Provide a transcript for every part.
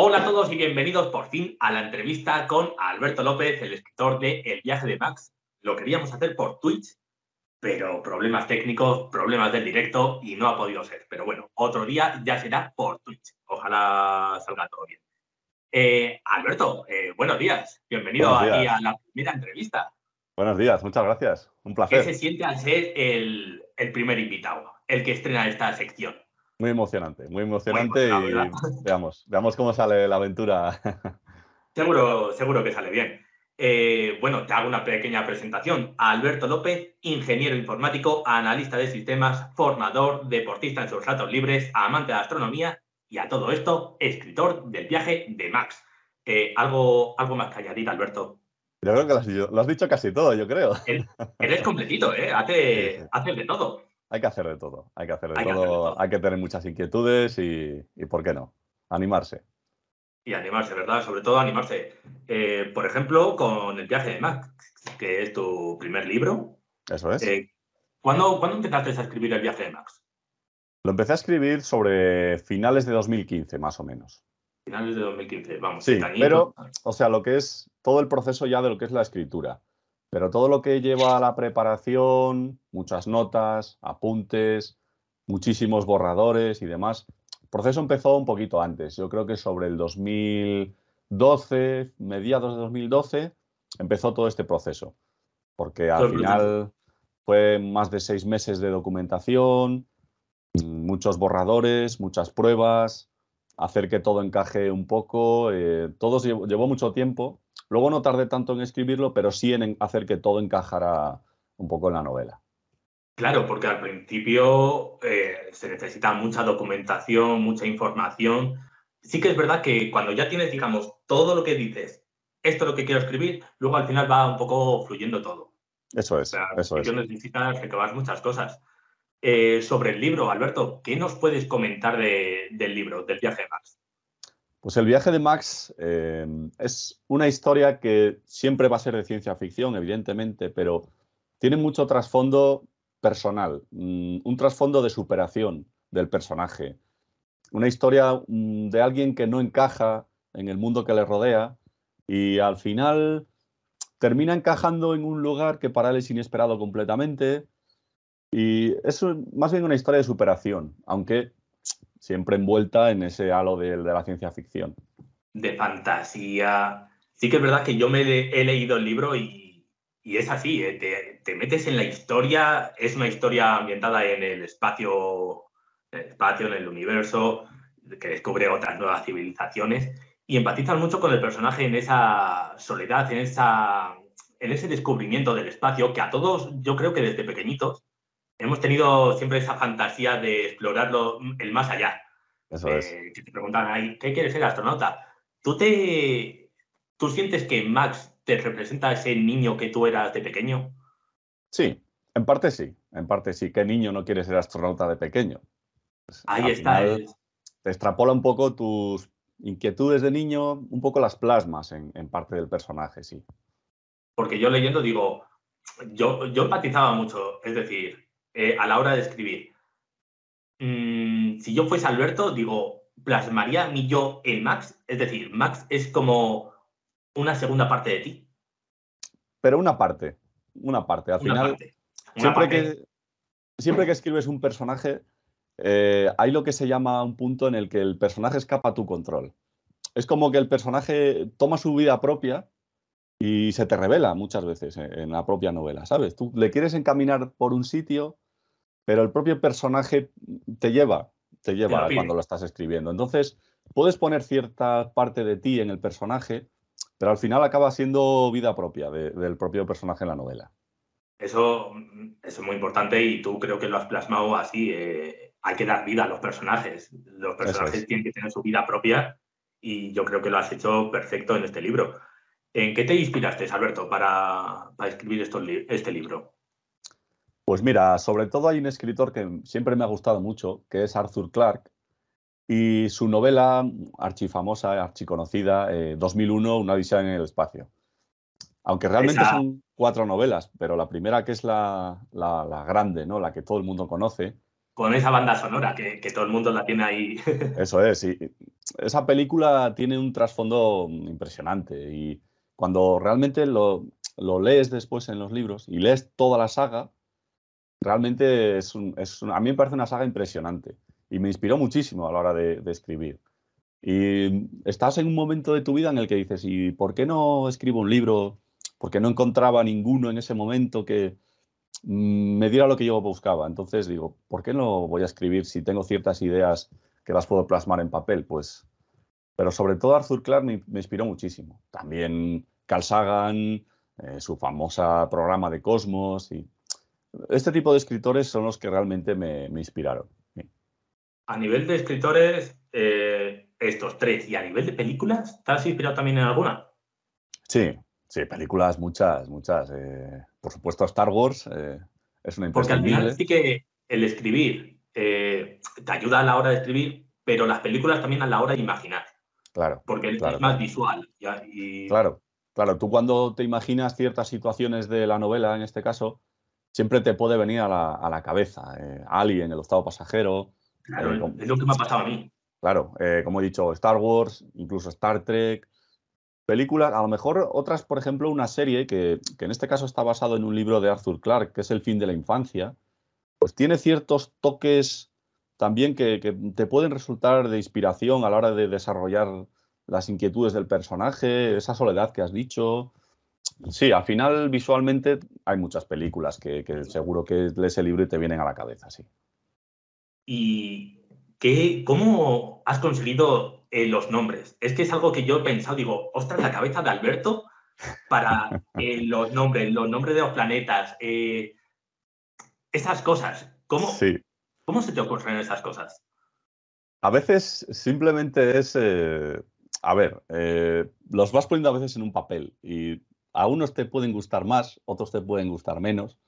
Hola a todos y bienvenidos por fin a la entrevista con Alberto López, el escritor de El viaje de Max. Lo queríamos hacer por Twitch, pero problemas técnicos, problemas del directo y no ha podido ser. Pero bueno, otro día ya será por Twitch. Ojalá salga todo bien. Eh, Alberto, eh, buenos días. Bienvenido aquí a la primera entrevista. Buenos días, muchas gracias. Un placer. ¿Qué se siente al ser el, primer invitado, el que estrena esta sección? Muy emocionante, muy emocionante y veamos, veamos cómo sale la aventura. Seguro, seguro que sale bien. Eh, bueno, te hago una pequeña presentación. Alberto López, ingeniero informático, analista de sistemas, formador, deportista en sus ratos libres, amante de astronomía y a todo esto, escritor del viaje de Max. Eh, ¿algo, ¿Algo más que añadir, Alberto? Yo creo que lo has, dicho casi todo, yo creo. Eres completito, ¿eh? Haces de todo. Hay que hacer de todo, hay que hacer de, todo. hay que tener muchas inquietudes y, y, ¿por qué no? Animarse. Y animarse, ¿verdad? Sobre todo animarse. Eh, por ejemplo, con El viaje de Max, que es tu primer libro. Eso es. Eh, ¿cuándo, ¿Cuándo empezaste a escribir El viaje de Max? Lo empecé a escribir sobre finales de 2015, más o menos. Finales de 2015, vamos. Sí, pero, o sea, lo que es todo el proceso ya de lo que es la escritura. Pero todo lo que lleva a la preparación, muchas notas, apuntes, muchísimos borradores y demás, el proceso empezó un poquito antes. Yo creo que sobre el 2012, mediados de 2012, empezó todo este proceso. Porque al final fue más de seis meses de documentación, muchos borradores, muchas pruebas, hacer que todo encaje un poco. Eh, todo llevó, mucho tiempo. Luego no tardé tanto en escribirlo, pero sí en hacer que todo encajara un poco en la novela. Claro, porque al principio eh, se necesita mucha documentación, mucha información. Sí que es verdad que cuando ya tienes, digamos, todo lo que dices, esto es lo que quiero escribir, luego al final va un poco fluyendo todo. Eso es. eso es. necesitas recabar muchas cosas. Eh, sobre el libro, Alberto, ¿qué nos puedes comentar del libro, del viaje de Max? Pues el viaje de Max eh, es una historia que siempre va a ser de ciencia ficción, evidentemente, pero tiene mucho trasfondo personal, mm, un trasfondo de superación del personaje, una historia mm, de alguien que no encaja en el mundo que le rodea y al final termina encajando en un lugar que para él es inesperado completamente, y es más bien una historia de superación, aunque siempre envuelta en ese halo de, la ciencia ficción. De fantasía. Sí que es verdad que yo me he leído el libro y, es así, eh, te, metes en la historia, es una historia ambientada en el espacio, en el espacio, en el universo, que descubre otras nuevas civilizaciones y empatizas mucho con el personaje en esa soledad, en, esa, en ese descubrimiento del espacio que a todos, yo creo que desde pequeñitos, hemos tenido siempre esa fantasía de explorarlo el más allá. Eso es. Eh, que te preguntan ahí, ¿qué quieres ser astronauta? ¿Tú te tú sientes que Max te representa a ese niño que tú eras de pequeño? Sí, en parte sí, en parte sí. ¿Qué niño no quiere ser astronauta de pequeño? Pues, ahí está. Te extrapola un poco tus inquietudes de niño, un poco las plasmas en, parte del personaje, sí. Porque yo leyendo digo, yo, yo empatizaba mucho, es decir, eh, a la hora de escribir. Mm, si yo fuese Alberto, digo, plasmaría mi yo en Max. Es decir, Max es como una segunda parte de ti. Pero una parte, una parte. Al final, siempre, Que, siempre que escribes un personaje, eh, hay lo que se llama un punto en el que el personaje escapa a tu control. Es como que el personaje toma su vida propia y se te revela muchas veces en la propia novela, ¿sabes? Tú le quieres encaminar por un sitio pero el propio personaje te lleva, te lleva cuando lo estás escribiendo. Entonces, puedes poner cierta parte de ti en el personaje, pero al final acaba siendo vida propia del propio personaje en la novela. Eso, es muy importante y tú creo que lo has plasmado así. Eh, hay que dar vida a los personajes. Los personajes tienen que tener su vida propia y yo creo que lo has hecho perfecto en este libro. ¿En qué te inspiraste, Alberto, para, escribir este libro? Pues mira, sobre todo hay un escritor que siempre me ha gustado mucho, que es Arthur Clarke, y su novela archifamosa, archiconocida, 2001, eh, Una visión en el espacio. Aunque realmente son cuatro novelas, pero la primera que es la, grande, ¿no? la que todo el mundo conoce, con esa banda sonora que, todo el mundo la tiene ahí. Eso es, y esa película tiene un trasfondo impresionante y cuando realmente lo, lees después en los libros y lees toda la saga, realmente es, a mí me parece una saga impresionante y me inspiró muchísimo a la hora de, escribir. Y estás en un momento de tu vida en el que dices, ¿y por qué no escribo un libro? Porque no encontraba ninguno en ese momento que, me diera lo que yo buscaba. Entonces digo, ¿por qué no voy a escribir si tengo ciertas ideas que las puedo plasmar en papel? Pues, pero sobre todo Arthur Clarke me, inspiró muchísimo. También Carl Sagan, eh, su famosa programa de Cosmos y este tipo de escritores son los que realmente me, inspiraron. A nivel de escritores, eh, estos tres, y a nivel de películas, ¿te has inspirado también en alguna? Sí, Sí, películas muchas, muchas. Eh, por supuesto, Star Wars eh, es una Porque al final sí que el escribir te ayuda a la hora de escribir, pero las películas también a la hora de imaginar. Claro. Porque es más visual. Claro, claro. Tú cuando te imaginas ciertas situaciones de la novela, en este caso, siempre te puede venir a la, cabeza. Alien, el octavo pasajero. Claro, es lo que me ha pasado a mí. Claro, como he dicho, Star Wars, incluso Star Trek películas, a lo mejor otras, por ejemplo, una serie que, en este caso está basado en un libro de Arthur Clarke, que es El fin de la infancia, pues tiene ciertos toques también que, te pueden resultar de inspiración a la hora de desarrollar las inquietudes del personaje, esa soledad que has dicho. Sí, al final visualmente hay muchas películas que, que seguro que lees el libro y te vienen a la cabeza, sí. ¿Y qué, cómo has conseguido eh, los nombres. Es que es algo que yo he pensado, digo, ostras, la cabeza de Alberto para eh, los nombres, los nombres de los planetas, eh, esas cosas. ¿Cómo, ¿Cómo se te ocurren esas cosas? A veces simplemente es, a ver, los vas poniendo a veces en un papel y a unos te pueden gustar más, otros te pueden gustar menos,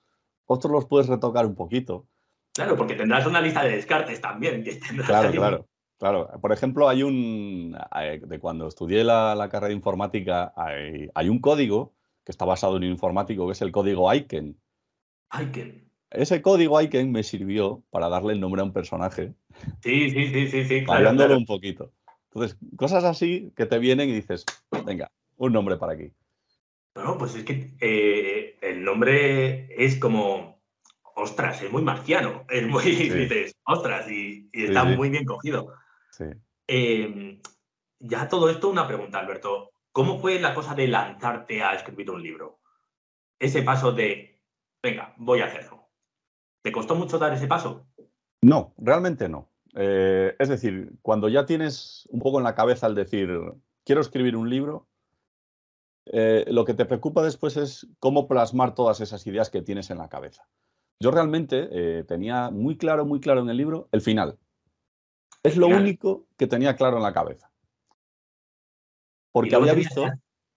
otros los puedes retocar un poquito. Claro, porque tendrás una lista de descartes también. claro, claro. Claro, por ejemplo, hay un, eh, de cuando estudié la, carrera de informática, hay, un código que está basado en un informático, que es el código Aiken. Aiken. Ese código Aiken me sirvió para darle el nombre a un personaje. Sí, sí, sí, sí, sí. Claro, un poquito. Entonces, cosas así que te vienen y dices, venga, un nombre para aquí. No, pues es que eh, el nombre es como, ostras, es muy marciano. Es muy, dices, ostras, y, está muy bien cogido. Em, ya todo esto, una pregunta, Alberto. ¿Cómo fue la cosa de lanzarte a escribir un libro? Ese paso de, venga, voy a hacerlo. ¿Te costó mucho dar ese paso? No, realmente no. Eh, es decir, cuando ya tienes un poco en la cabeza el decir, quiero escribir un libro, eh, lo que te preocupa después es cómo plasmar todas esas ideas que tienes en la cabeza. Yo realmente eh, tenía muy claro, muy claro en el libro el final. Es lo único que tenía claro en la cabeza. Porque había visto...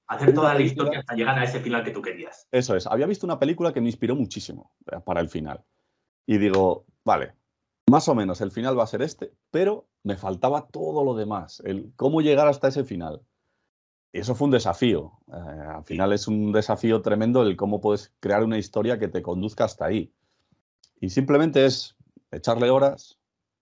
Hacer toda la historia hasta llegar a ese final que tú querías. Eso es. Había visto una película que me inspiró muchísimo eh, para el final. Y digo, vale, más o menos el final va a ser este, pero me faltaba todo lo demás, el cómo llegar hasta ese final. Y eso fue un desafío. Eh, al final es un desafío tremendo el cómo puedes crear una historia que te conduzca hasta ahí. Y simplemente es echarle horas,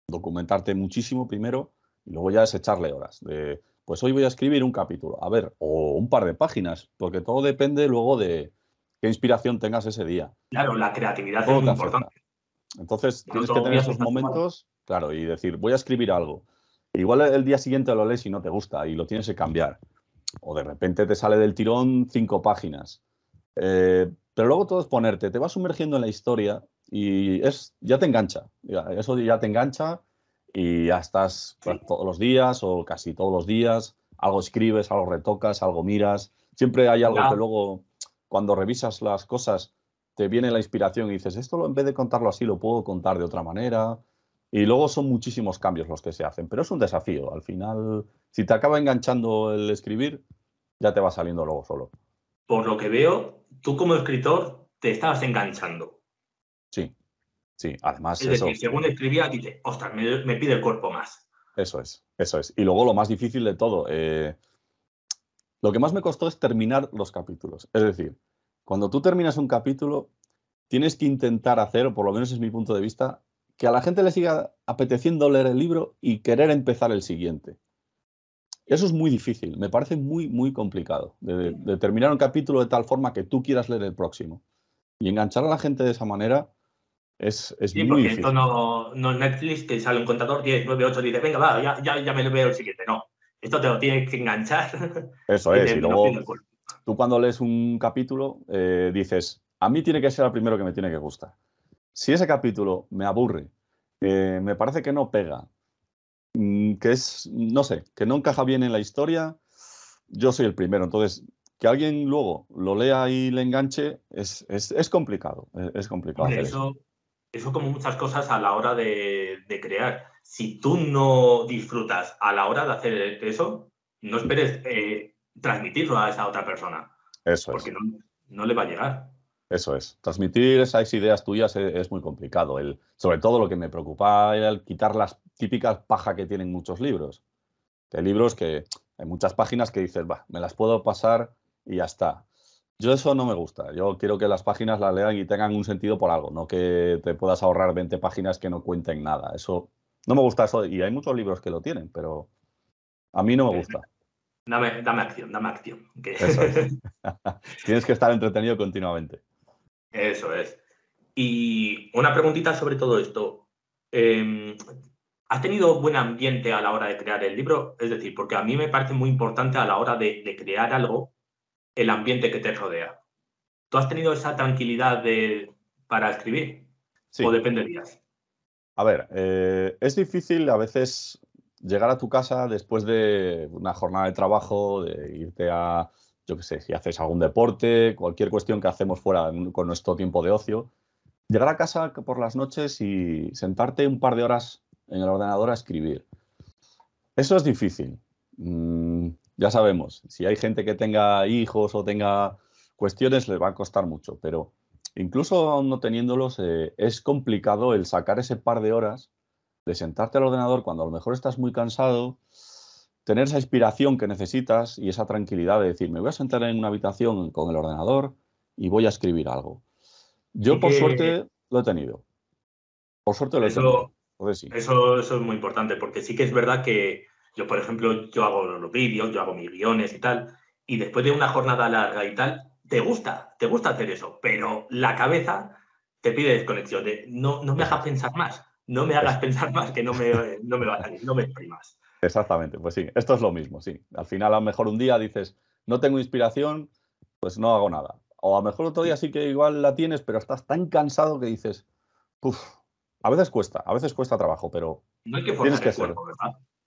documentarte muchísimo primero y luego ya es echarle horas. De, pues hoy voy a escribir un capítulo, a ver, o un par de páginas, porque todo depende luego de qué inspiración tengas ese día. Claro, la creatividad es muy importante. Entonces tienes que tener esos momentos, claro, y decir, voy a escribir algo. Igual el día siguiente lo lees y no te gusta y lo tienes que cambiar. O de repente te sale del tirón cinco páginas. Eh, pero luego todo es ponerte, te vas sumergiendo en la historia y es, ya te engancha, eso ya te engancha y ya estás pues, todos los días o casi todos los días, algo escribes, algo retocas, algo miras, siempre hay algo que luego cuando revisas las cosas te viene la inspiración y dices, esto en vez de contarlo así lo puedo contar de otra manera. Y luego son muchísimos cambios los que se hacen, pero es un desafío. Al final, si te acaba enganchando el escribir, ya te va saliendo luego solo. Por lo que veo, tú como escritor te estabas enganchando. Sí, sí, además. Es decir, según escribía, dice, ostras, me, pide el cuerpo más. Eso es, eso es. Y luego lo más difícil de todo, eh, lo que más me costó es terminar los capítulos. Es decir, cuando tú terminas un capítulo, tienes que intentar hacer, o por lo menos es mi punto de vista, que a la gente le siga apeteciendo leer el libro y querer empezar el siguiente. Eso es muy difícil, me parece muy, muy complicado, de, terminar un capítulo de tal forma que tú quieras leer el próximo. Y enganchar a la gente de esa manera es, es sí, muy porque difícil. esto no, no es Netflix que sale un contador 10, 9, 8, dice, venga, va, ya, ya, ya me lo veo el siguiente. No, esto te lo tienes que enganchar. Eso es, y luego tú cuando lees un capítulo eh, dices, a mí tiene que ser el primero que me tiene que gustar. Si ese capítulo me aburre, eh, me parece que no pega, mm, que es, no sé, que no encaja bien en la historia, yo soy el primero. Entonces, que alguien luego lo lea y le enganche es, es, complicado. Es, complicado. eso, eso. como muchas cosas a la hora de, crear. Si tú no disfrutas a la hora de hacer eso, no esperes eh, transmitirlo a esa otra persona. Eso porque no, no le va a llegar. Eso es. Transmitir esas ideas tuyas es, muy complicado. El, sobre todo lo que me preocupa era el quitar las típicas paja que tienen muchos libros. hay libros que hay muchas páginas que dices, va, me las puedo pasar y ya está. Yo eso no me gusta. Yo quiero que las páginas las lean y tengan un sentido por algo, no que te puedas ahorrar 20 páginas que no cuenten nada. Eso no me gusta eso y hay muchos libros que lo tienen, pero a mí no me gusta. Dame, dame acción, dame acción. Tienes que estar entretenido continuamente. Eso es. Y una preguntita sobre todo esto. Em, ¿Has tenido buen ambiente a la hora de crear el libro? Es decir, porque a mí me parece muy importante a la hora de, crear algo el ambiente que te rodea. ¿Tú has tenido esa tranquilidad de, para escribir? Sí. ¿O dependerías? A ver, eh, es difícil a veces llegar a tu casa después de una jornada de trabajo, de irte a, yo qué sé, si haces algún deporte, cualquier cuestión que hacemos fuera con nuestro tiempo de ocio, llegar a casa por las noches y sentarte un par de horas en el ordenador a escribir. Eso es difícil. Mm, ya sabemos, si hay gente que tenga hijos o tenga cuestiones, les va a costar mucho, pero incluso no teniéndolos, eh, es complicado el sacar ese par de horas de sentarte al ordenador cuando a lo mejor estás muy cansado, tener esa inspiración que necesitas y esa tranquilidad de decir, me voy a sentar en una habitación con el ordenador y voy a escribir algo. Yo, por suerte, lo he tenido. Por suerte lo he tenido. Eso, eso es muy importante, porque sí que es verdad que yo, por ejemplo, yo hago los vídeos, yo hago mis guiones y tal, y después de una jornada larga y tal, te gusta, te gusta hacer eso, pero la cabeza te pide desconexión, de no, no me hagas pensar más, no me hagas pensar más que no me, no me va a salir, no me exprimas. Exactamente, pues sí, esto es lo mismo, sí. Al final, a lo mejor un día dices, no tengo inspiración, pues no hago nada. O a lo mejor otro día sí que igual la tienes, pero estás tan cansado que dices, uff, a veces cuesta, a veces cuesta trabajo, pero no hay que tienes que ser,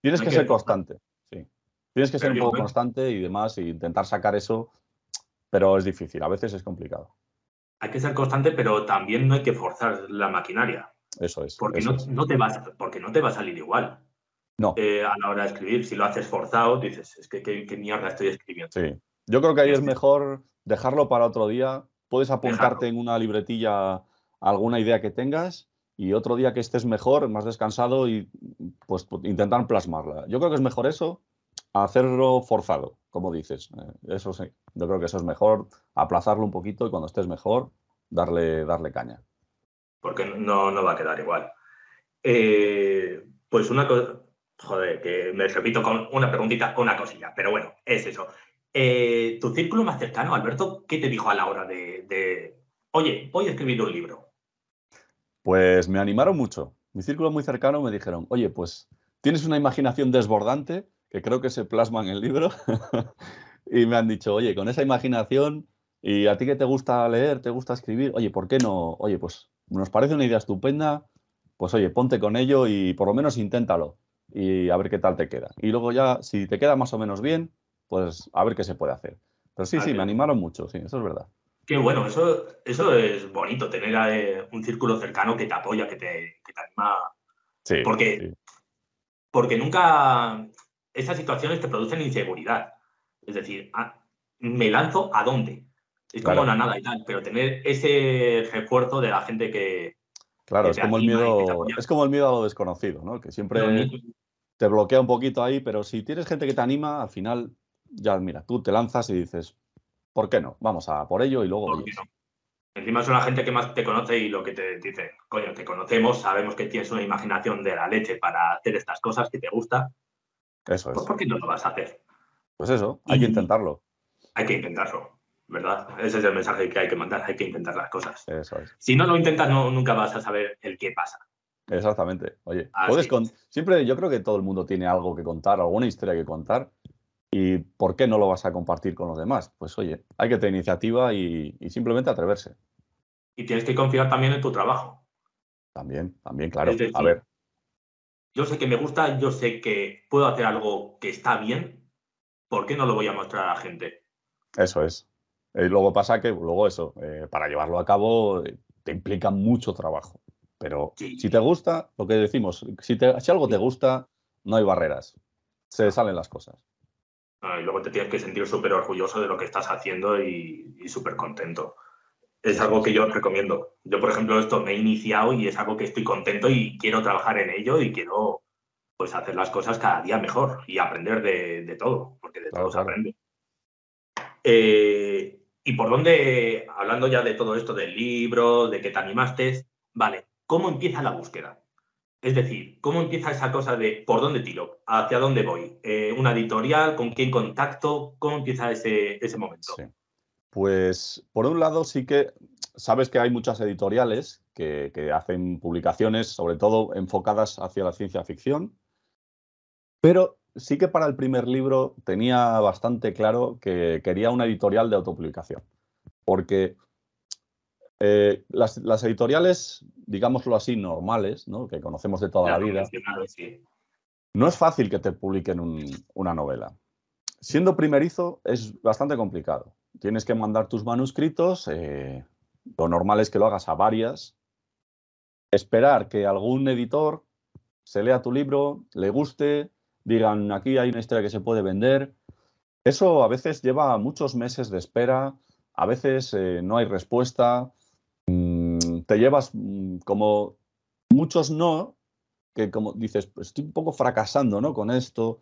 tienes que, ser constante, sí. Tienes que ser un poco constante y demás e intentar sacar eso, pero es difícil, a veces es complicado. Hay que ser constante, pero también no hay que forzar la maquinaria. Eso es. Porque, no, no, te vas, porque no te va a salir igual. No. Eh, a la hora de escribir. Si lo haces forzado, dices, es que qué, mierda estoy escribiendo. Sí. Yo creo que ahí es mejor dejarlo para otro día. Puedes apuntarte en una libretilla alguna idea que tengas y otro día que estés mejor, más descansado y pues intentar plasmarla. Yo creo que es mejor eso hacerlo forzado, como dices. Eh, eso sí. Yo creo que eso es mejor aplazarlo un poquito y cuando estés mejor darle, darle caña. Porque no, no va a quedar igual. Eh, pues una cosa, Joder, que me repito con una preguntita, una cosilla, pero bueno, es eso. Eh, tu círculo más cercano, Alberto, ¿qué te dijo a la hora de, oye, voy a escribir un libro? Pues me animaron mucho. Mi círculo muy cercano me dijeron, oye, pues tienes una imaginación desbordante, que creo que se plasma en el libro, y me han dicho, oye, con esa imaginación, y a ti que te gusta leer, te gusta escribir, oye, ¿por qué no? Oye, pues nos parece una idea estupenda, pues oye, ponte con ello y por lo menos inténtalo y a ver qué tal te queda. Y luego ya, si te queda más o menos bien, pues a ver qué se puede hacer. Pero sí, sí, me animaron mucho, sí, eso es verdad. Qué bueno, eso, eso es bonito, tener eh, un círculo cercano que te apoya, que te, que te anima. Sí, porque, porque nunca esas situaciones te producen inseguridad. Es decir, ah, me lanzo a dónde. Es como la nada y tal, pero tener ese refuerzo de la gente que, Claro, es como el miedo, es como el miedo a lo desconocido, ¿no? Que siempre te bloquea un poquito ahí, pero si tienes gente que te anima, al final, ya mira, tú te lanzas y dices, ¿por qué no? Vamos a por ello y luego. Encima son la gente que más te conoce y lo que te dice, coño, te conocemos, sabemos que tienes una imaginación de la leche para hacer estas cosas que te gusta. Eso es. Pues ¿Por qué no lo vas a hacer? Pues eso, hay que intentarlo. Hay que intentarlo, ¿verdad? Ese es el mensaje que hay que mandar, hay que intentar las cosas. Eso es. Si no lo intentas, no, nunca vas a saber el qué pasa. Exactamente. Oye, puedes con... siempre yo creo que todo el mundo tiene algo que contar, alguna historia que contar. ¿Y por qué no lo vas a compartir con los demás? Pues oye, hay que tener iniciativa y, simplemente atreverse. Y tienes que confiar también en tu trabajo. También, también, claro. a ver. Yo sé que me gusta, yo sé que puedo hacer algo que está bien. ¿Por qué no lo voy a mostrar a la gente? Eso es. Y luego pasa que luego eso, eh, para llevarlo a cabo, eh, te implica mucho trabajo. Pero si te gusta, lo que decimos, si, si algo te gusta, no hay barreras. Se salen las cosas. Ah, y luego te tienes que sentir súper orgulloso de lo que estás haciendo y, súper contento. Es algo que yo recomiendo. Yo, por ejemplo, esto me he iniciado y es algo que estoy contento y quiero trabajar en ello y quiero pues hacer las cosas cada día mejor y aprender de, todo, porque de todo se aprende. Eh, y por dónde, hablando ya de todo esto del libro, de que te animaste, vale, ¿cómo empieza la búsqueda? Es decir, ¿cómo empieza esa cosa de por dónde tiro? ¿Hacia dónde voy? Eh, ¿Una editorial? ¿Con quién contacto? ¿Cómo empieza ese, ese momento? Pues por un lado sí que sabes que hay muchas editoriales que, hacen publicaciones, sobre todo enfocadas hacia la ciencia ficción, pero sí que para el primer libro tenía bastante claro que quería una editorial de autopublicación, porque eh, las, editoriales, digámoslo así, normales, que conocemos de toda la vida, no es fácil que te publiquen una novela. Siendo primerizo es bastante complicado. Tienes que mandar tus manuscritos, eh, lo normal es que lo hagas a varias, esperar que algún editor se lea tu libro, le guste, digan aquí hay una historia que se puede vender. Eso a veces lleva muchos meses de espera, a veces eh, no hay respuesta, te llevas mm, como muchos no, que como dices, pues estoy un poco fracasando, ¿no? Con esto.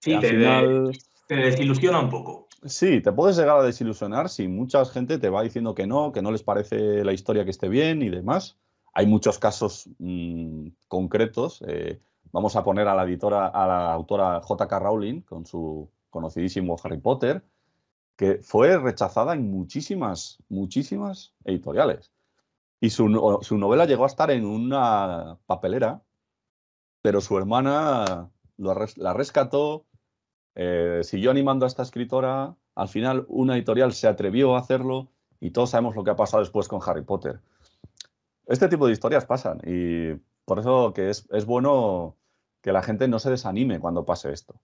Sí, te, desilusiona un poco. Sí, te puedes llegar a desilusionar si mucha gente te va diciendo que no, que no les parece la historia que esté bien y demás. Hay muchos casos mm, concretos. Eh, vamos a poner a la editora, a la autora J.K. Rowling con su conocidísimo Harry Potter, que fue rechazada en muchísimas, muchísimas editoriales. Y su, novela llegó a estar en una papelera, pero su hermana la rescató, eh, siguió animando a esta escritora. Al final, una editorial se atrevió a hacerlo y todos sabemos lo que ha pasado después con Harry Potter. Este tipo de historias pasan y por eso que es, bueno que la gente no se desanime cuando pase esto.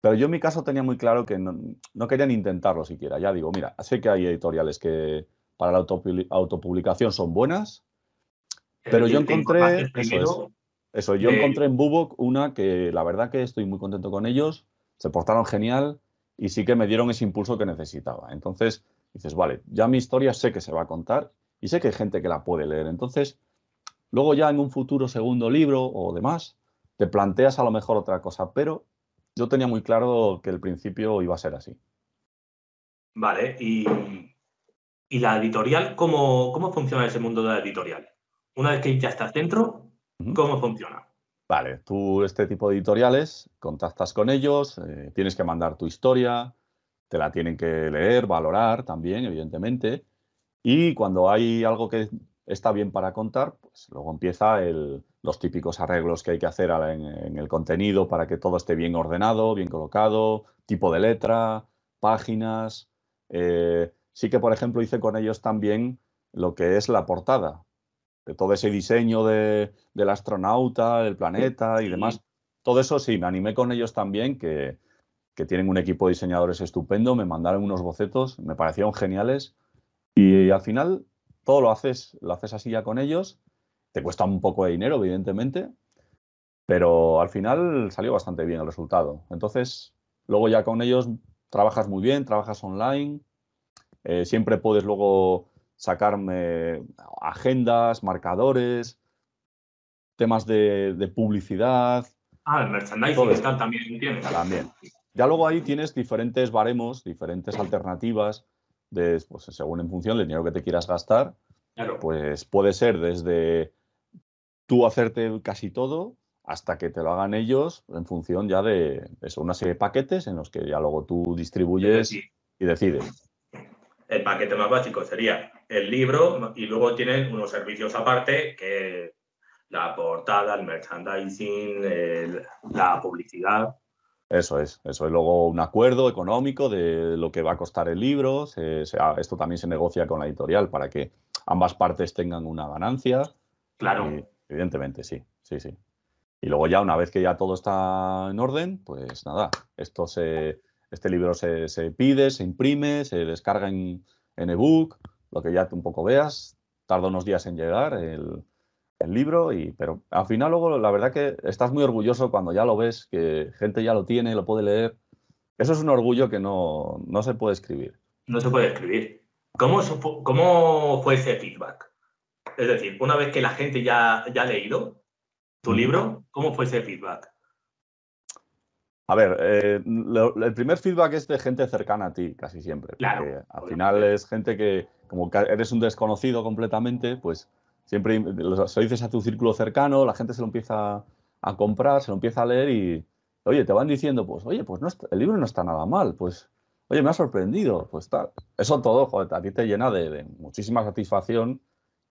Pero yo en mi caso tenía muy claro que no, no querían intentarlo siquiera. Ya digo, mira, sé que hay editoriales que, para la autopublicación son buenas, pero yo encontré, eso, yo encontré en Bubok una que la verdad que estoy muy contento con ellos, se portaron genial y sí que me dieron ese impulso que necesitaba. Entonces dices, vale, ya mi historia sé que se va a contar y sé que hay gente que la puede leer. Entonces, luego ya en un futuro segundo libro o demás, te planteas a lo mejor otra cosa, pero yo tenía muy claro que el principio iba a ser así. Vale, y ¿Y la editorial? ¿cómo, ¿Cómo funciona ese mundo de la editorial? Una vez que ya estás dentro, ¿cómo funciona? Vale, tú este tipo de editoriales, contactas con ellos, eh, tienes que mandar tu historia, te la tienen que leer, valorar también, evidentemente, y cuando hay algo que está bien para contar, pues luego empieza los típicos arreglos que hay que hacer en, el contenido para que todo esté bien ordenado, bien colocado, tipo de letra, páginas, eh, sí que, por ejemplo, hice con ellos también lo que es la portada, de todo ese diseño del astronauta, del planeta y demás. Todo eso sí, me animé con ellos también, que, tienen un equipo de diseñadores estupendo, me mandaron unos bocetos, me parecieron geniales y al final todo lo haces, lo haces así ya con ellos, te cuesta un poco de dinero, evidentemente, pero al final salió bastante bien el resultado. Entonces, luego ya con ellos trabajas muy bien, trabajas online, eh, siempre puedes luego sacarme agendas, marcadores, temas de, publicidad. Ah, el merchandising también, ¿entiendes? También. Ya luego ahí tienes diferentes baremos, diferentes alternativas. de, pues, según en función del dinero que te quieras gastar, pues puede ser desde tú hacerte casi todo hasta que te lo hagan ellos en función ya de eso, una serie de paquetes en los que ya luego tú distribuyes y decides. El paquete más básico sería el libro y luego tienen unos servicios aparte que la portada, el merchandising, la publicidad. Eso es, eso es luego un acuerdo económico de lo que va a costar el libro. esto también se negocia con la editorial para que ambas partes tengan una ganancia. Claro. Evidentemente, sí, sí, sí. Y luego ya una vez que ya todo está en orden, pues nada, esto se, este libro se, pide, se imprime, se descarga en, en ebook, lo que ya tú un poco veas, tarda unos días en llegar el, libro, y, pero al final luego la verdad que estás muy orgulloso cuando ya lo ves, que gente ya lo tiene, lo puede leer. Eso es un orgullo que no, no se puede escribir. No se puede escribir. ¿Cómo, ¿Cómo fue ese feedback? Es decir, una vez que la gente ya, ya ha leído tu libro, ¿cómo fue ese feedback? A ver, eh, el primer feedback es de gente cercana a ti, casi siempre. Porque al final es gente que, como eres un desconocido completamente, pues siempre se dices a tu círculo cercano, la gente se lo empieza a comprar, se lo empieza a leer y, oye, te van diciendo, pues, oye, pues no el libro no está nada mal, pues, oye, me ha sorprendido, pues tal. Eso todo, joder, a ti te llena de, muchísima satisfacción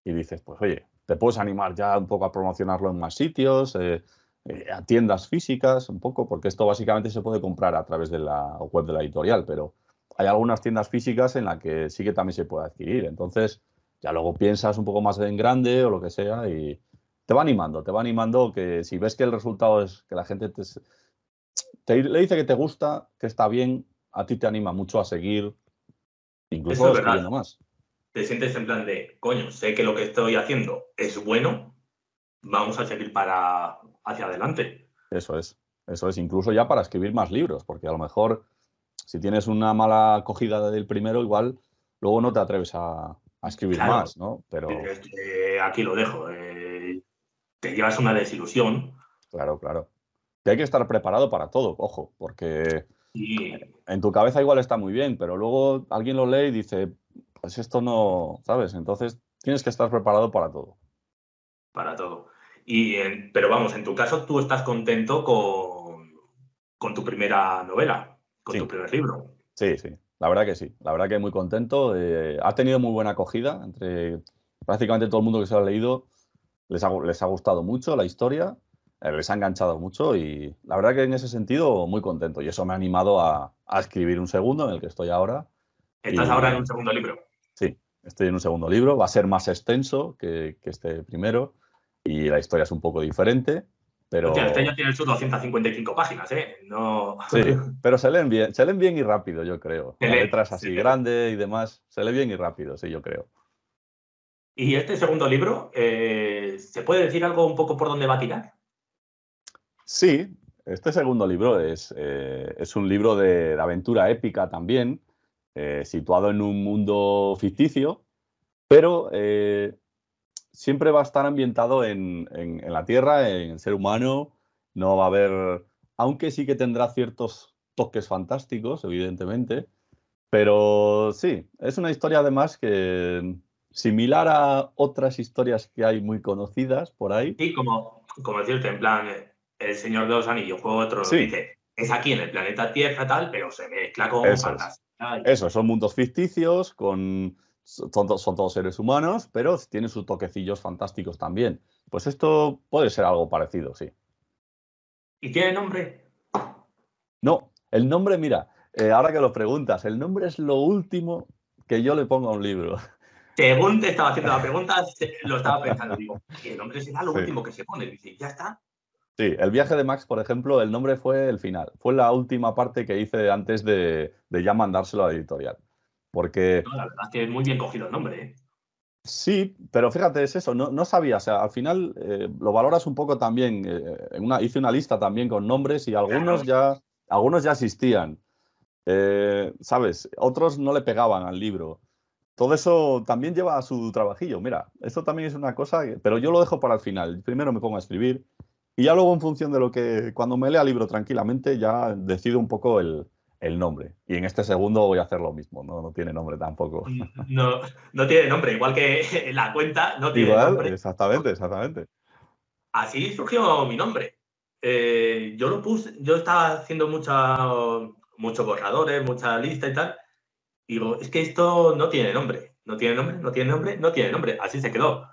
y dices, pues, oye, te puedes animar ya un poco a promocionarlo en más sitios. Eh, eh, a tiendas físicas un poco, porque esto básicamente se puede comprar a través de la web de la editorial, pero hay algunas tiendas físicas en las que sí que también se puede adquirir. Entonces, ya luego piensas un poco más en grande o lo que sea y te va animando, te va animando que si ves que el resultado es que la gente te, le dice que te gusta, que está bien, a ti te anima mucho a seguir, incluso escribiendo más. Te sientes en plan de, coño, sé que lo que estoy haciendo es bueno, vamos a seguir para hacia adelante. Eso es, eso es, incluso ya para escribir más libros, porque a lo mejor si tienes una mala acogida del primero, igual luego no te atreves a, escribir más, ¿no? Pero aquí lo dejo. Eh, te llevas una desilusión. Claro, claro. Y hay que estar preparado para todo, ojo, porque en tu cabeza igual está muy bien, pero luego alguien lo lee y dice, pues esto no, ¿sabes? Entonces tienes que estar preparado para todo para todo. Y pero vamos, en tu caso tú estás contento con, con tu primera novela, con tu primer libro. Sí, sí, la verdad que sí, la verdad que muy contento. Eh, ha tenido muy buena acogida entre prácticamente todo el mundo que se lo ha leído. Les ha, les ha gustado mucho la historia, eh, les ha enganchado mucho y la verdad que en ese sentido muy contento. Y eso me ha animado a, a escribir un segundo en el que estoy ahora. ¿Estás ahora en un segundo libro? Sí, estoy en un segundo libro. Va a ser más extenso que, que este primero y la historia es un poco diferente. Pero... este ya tiene sus 255 páginas, ¿eh? No... Sí, pero se leen bien, se leen bien y rápido, yo creo. La letra es así grande y demás, se lee bien y rápido, sí, yo creo. ¿Y este segundo libro, eh, se puede decir algo un poco por dónde va a tirar? Sí, este segundo libro es, eh, es un libro de, aventura épica también, eh, situado en un mundo ficticio, pero siempre va a estar ambientado en, la Tierra, en el ser humano. No va a haber, aunque sí que tendrá ciertos toques fantásticos, evidentemente. Pero sí, es una historia además que similar a otras historias que hay muy conocidas por ahí. Sí, como, como decirte, en plan, El Señor de los Anillos, juego otro, dice, es aquí en el planeta Tierra tal, pero se mezcla con Eso, Eso, son mundos ficticios con son, todos seres humanos, pero tienen sus toquecillos fantásticos también. Pues esto puede ser algo parecido, sí. ¿Y tiene nombre? No, el nombre, mira, eh, ahora que lo preguntas, el nombre es lo último que yo le pongo a un libro. Según te estaba haciendo la pregunta, lo estaba pensando, digo, el nombre será lo último que se pone, dice, ya está. Sí, el viaje de Max, por ejemplo, el nombre fue el final. Fue la última parte que hice antes de, de ya mandárselo a la editorial. Porque. la verdad es que es muy bien cogido el nombre, ¿eh? Sí, pero fíjate, es eso, no, no sabía, o sea, al final eh, lo valoras un poco también, eh, en una, hice una lista también con nombres y algunos ya, algunos ya existían, ¿sabes? Otros no le pegaban al libro. Todo eso también lleva a su trabajillo, mira, esto también es una cosa, pero yo lo dejo para el final, primero me pongo a escribir y ya luego en función de lo que, cuando me lea el libro tranquilamente, ya decido un poco el, el nombre. Y en este segundo voy a hacer lo mismo, no, no tiene nombre tampoco. No, no tiene nombre, igual que la cuenta no tiene nombre. Exactamente, exactamente. Así surgió mi nombre. Eh, yo lo puse, yo estaba haciendo muchos borradores, mucha lista y tal. Y digo, es que esto no tiene nombre, no tiene nombre, no tiene nombre, no tiene nombre. Así se quedó.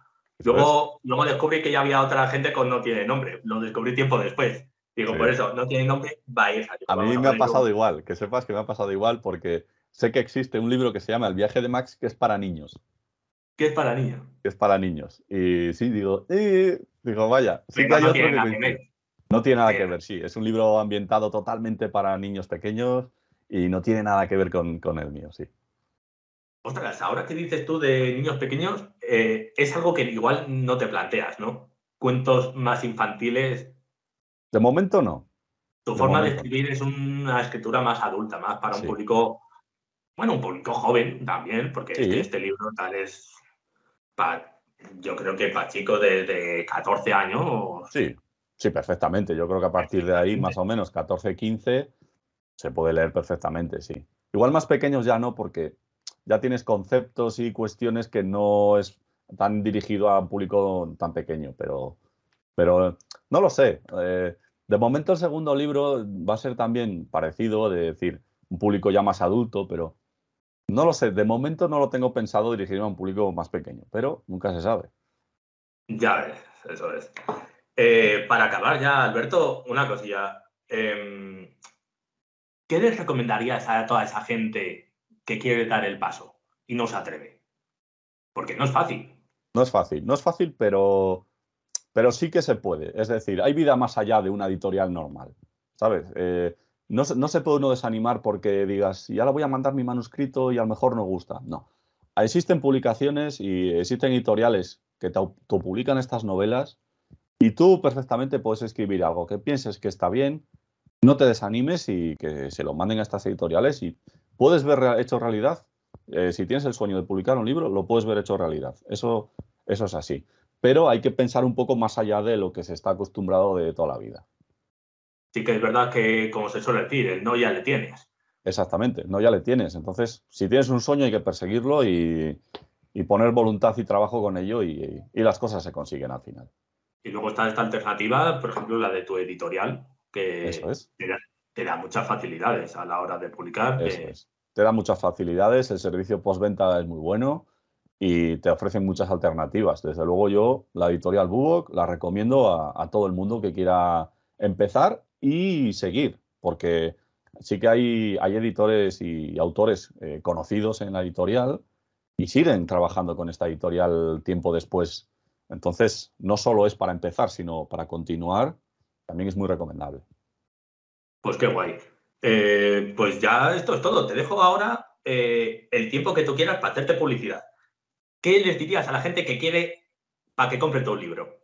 Luego, luego descubrí que ya había otra gente con no tiene nombre. Lo descubrí tiempo después. Digo, por eso, no tiene nombre, va a ir. A mí me ha pasado igual, que sepas que me ha pasado igual porque sé que existe un libro que se llama El viaje de Max que es para niños. ¿Qué es para niños? Que es para niños. Y sí, digo, eh", digo, vaya, sí que hay no otro que, No tiene nada que ver, sí. Es un libro ambientado totalmente para niños pequeños y no tiene nada que ver con, el mío, sí. Ostras, ahora que dices tú de niños pequeños, eh, es algo que igual no te planteas, ¿no? Cuentos más infantiles de momento no. Tu forma de escribir es una escritura más adulta, más para un público, bueno, un público joven también, porque este libro tal es, para, yo creo que para chicos de, 14 años. Sí, sí, perfectamente. Yo creo que a partir de ahí, más o menos 14, 15, se puede leer perfectamente, sí. Igual más pequeños ya no, porque ya tienes conceptos y cuestiones que no es tan dirigido a un público tan pequeño, pero pero no lo sé. Eh, de momento el segundo libro va a ser también parecido, de decir, un público ya más adulto, pero no lo sé. De momento no lo tengo pensado dirigirme a un público más pequeño, pero nunca se sabe. Ya ves, eso es. Eh, para acabar ya, Alberto, una cosilla. Em, ¿Qué les recomendarías a toda esa gente que quiere dar el paso y no se atreve? Porque no es fácil. No es fácil, no es fácil, pero pero sí que se puede. Es decir, hay vida más allá de una editorial normal. ¿Sabes? Eh, no, se puede uno desanimar porque digas, ya le voy a mandar mi manuscrito y a lo mejor no gusta. No. Existen publicaciones y existen editoriales que te publican estas novelas y tú perfectamente puedes escribir algo que pienses que está bien, no te desanimes y que se lo manden a estas editoriales y puedes ver hecho realidad. Eh, si tienes el sueño de publicar un libro, lo puedes ver hecho realidad. Eso, eso es así pero hay que pensar un poco más allá de lo que se está acostumbrado de toda la vida. Sí que es verdad que, como se suele decir, el no ya le tienes. Exactamente, no ya le tienes. Entonces, si tienes un sueño hay que perseguirlo y, poner voluntad y trabajo con ello y, las cosas se consiguen al final. Y luego está esta alternativa, por ejemplo, la de tu editorial, que te, da, muchas facilidades a la hora de publicar. Te da muchas facilidades, el servicio postventa es muy bueno y te ofrecen muchas alternativas. Desde luego yo la editorial Bubok la recomiendo a, todo el mundo que quiera empezar y seguir, porque sí que hay, hay editores y autores eh, conocidos en la editorial y siguen trabajando con esta editorial tiempo después. Entonces, no solo es para empezar, sino para continuar, también es muy recomendable. Pues qué guay. Eh, pues ya esto es todo. Te dejo ahora eh, el tiempo que tú quieras para hacerte publicidad. ¿qué les dirías a la gente que quiere para que compre tu libro?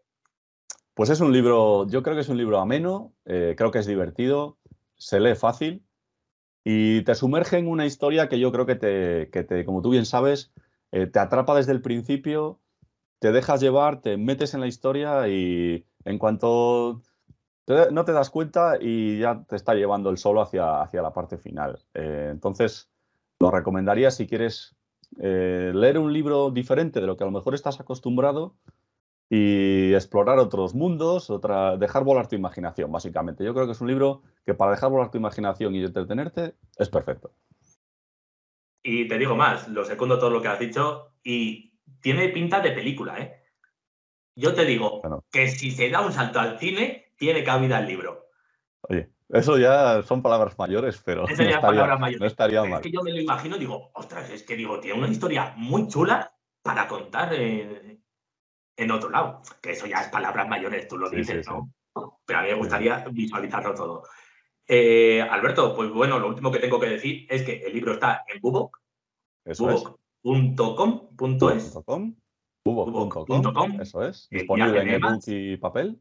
Pues es un libro, yo creo que es un libro ameno, eh, creo que es divertido, se lee fácil y te sumerge en una historia que yo creo que te, como tú bien sabes, te atrapa desde el principio, te dejas llevar, te metes en la historia y en cuanto no te das cuenta y ya te está llevando el solo hacia, hacia la parte final. Eh, entonces, lo recomendaría si quieres eh, leer un libro diferente de lo que a lo mejor estás acostumbrado y explorar otros mundos, otra, dejar volar tu imaginación, básicamente. Yo creo que es un libro que para dejar volar tu imaginación y entretenerte es perfecto. Y te digo más, lo segundo todo lo que has dicho y tiene pinta de película, ¿eh? Yo te digo que si se da un salto al cine, tiene cabida el libro. Oye, eso ya son palabras mayores, pero no, estaría, no, estaría, mal. Es que yo me lo imagino, digo, ostras, es que digo, tiene una historia muy chula para contar en, otro lado. Que eso ya es palabras mayores, tú lo dices, ¿no? Pero a mí me gustaría visualizarlo todo. Eh, Alberto, pues bueno, lo último que tengo que decir es que el libro está en Bubok. Bubok.com.es. Bubok.com. Eso es. Disponible en ebook y papel.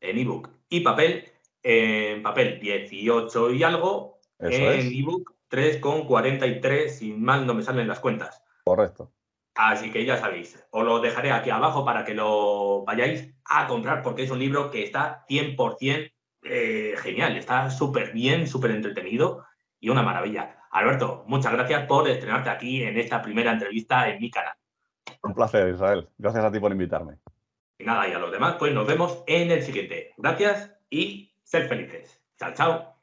En ebook y papel en papel 18 y algo, en ebook 3,43, sin mal no me salen las cuentas. Correcto. Así que ya sabéis, os lo dejaré aquí abajo para que lo vayáis a comprar porque es un libro que está 100% eh, genial, está súper bien, súper entretenido y una maravilla. Alberto, muchas gracias por estrenarte aquí en esta primera entrevista en mi canal. Un placer, Israel. Gracias a ti por invitarme. Y nada, y a los demás, pues nos vemos en el siguiente. Gracias y ser felices. Chao, chao.